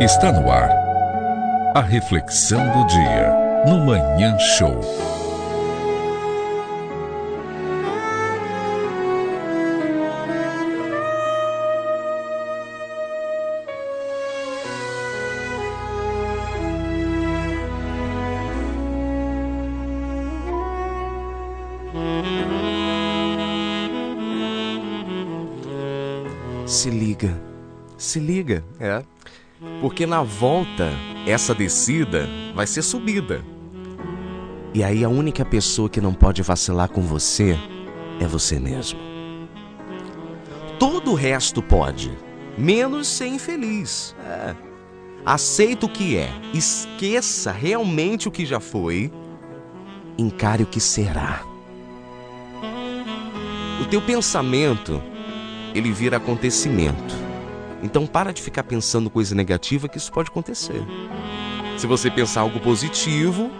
Está no ar. A reflexão do dia no Manhã Show. Se liga, se liga, é. Porque na volta, essa descida vai ser subida. E aí a única pessoa que não pode vacilar com você é você mesmo. Todo o resto pode, menos ser infeliz. É. Aceita o que é, esqueça realmente o que já foi, encare o que será. O teu pensamento, ele vira acontecimento. Então para de ficar pensando coisa negativa que isso pode acontecer. Se você pensar algo positivo,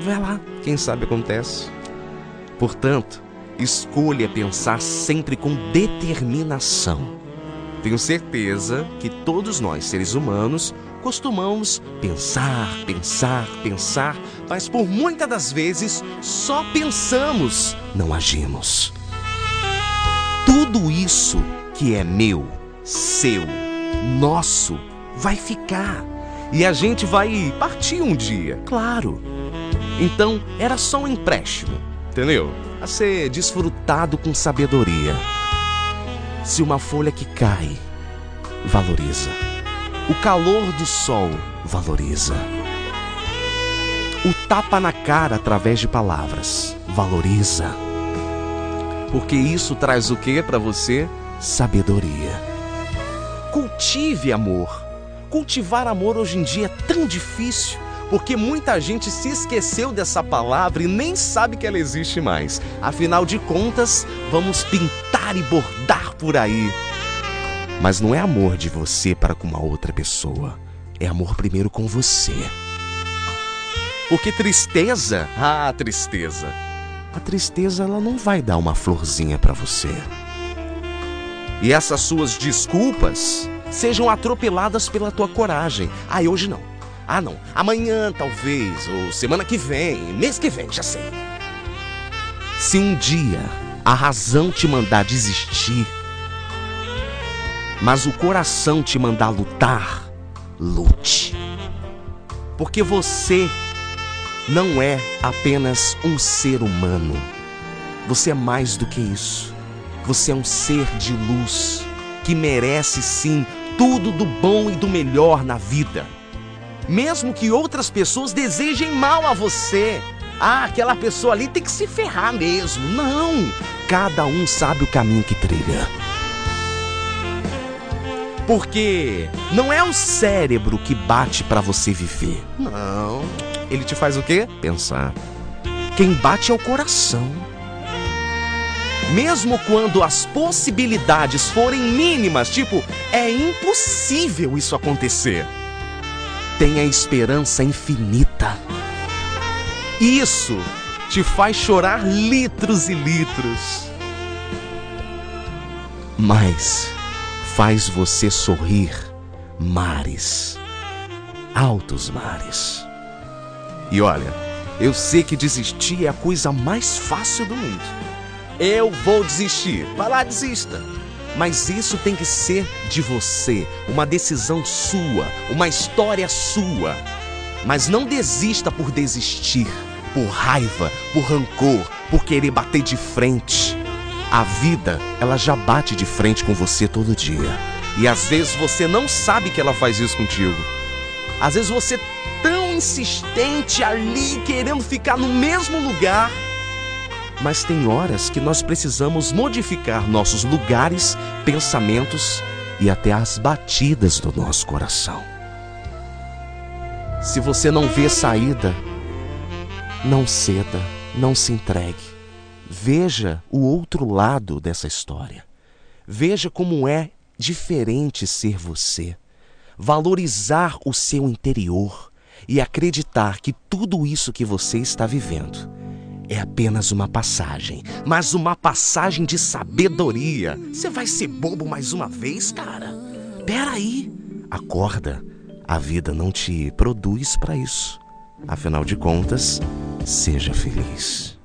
vai lá, quem sabe acontece. Portanto, escolha pensar sempre com determinação. Tenho certeza que todos nós, seres humanos, costumamos pensar, pensar, pensar, mas por muitas das vezes só pensamos, não agimos. Tudo isso que é meu, seu, nosso, vai ficar. E a gente vai partir um dia, claro. Então, era só um empréstimo, entendeu? A ser desfrutado com sabedoria. Se uma folha que cai, valoriza. O calor do sol, valoriza. O tapa na cara através de palavras, valoriza. Porque isso traz o que para você? Sabedoria. Cultive amor. Cultivar amor hoje em dia é tão difícil, porque muita gente se esqueceu dessa palavra e nem sabe que ela existe mais. Afinal de contas, vamos pintar e bordar por aí. Mas não é amor de você para com uma outra pessoa. É amor primeiro com você. Porque tristeza, ah, tristeza. A tristeza ela não vai dar uma florzinha para você. E essas suas desculpas sejam atropeladas pela tua coragem. Ah, hoje não. Ah, não. Amanhã talvez, ou semana que vem, mês que vem, já sei. Se um dia a razão te mandar desistir, mas o coração te mandar lutar, lute. Porque você não é apenas um ser humano. Você é mais do que isso. Você é um ser de luz que merece sim tudo do bom e do melhor na vida. Mesmo que outras pessoas desejem mal a você. Ah, aquela pessoa ali tem que se ferrar mesmo. Não! Cada um sabe o caminho que trilha. Porque não é o cérebro que bate para você viver. Não. Ele te faz o quê? Pensar. Quem bate é o coração. Mesmo quando as possibilidades forem mínimas, tipo, é impossível isso acontecer. Tenha esperança infinita. Isso te faz chorar litros e litros. Mas faz você sorrir mares, altos mares. E olha, eu sei que desistir é a coisa mais fácil do mundo. Eu vou desistir. Vai lá, desista. Mas isso tem que ser de você, uma decisão sua, uma história sua. Mas não desista por desistir, por raiva, por rancor, por querer bater de frente. A vida, ela já bate de frente com você todo dia. E às vezes você não sabe que ela faz isso contigo. Às vezes você tão insistente ali querendo ficar no mesmo lugar mas tem horas que nós precisamos modificar nossos lugares, pensamentos e até as batidas do nosso coração. Se você não vê saída, não ceda, não se entregue. Veja o outro lado dessa história. Veja como é diferente ser você. Valorizar o seu interior e acreditar que tudo isso que você está vivendo é apenas uma passagem, mas uma passagem de sabedoria. Você vai ser bobo mais uma vez, cara? Peraí. Acorda, A vida não te produz para isso. Afinal de contas, seja feliz.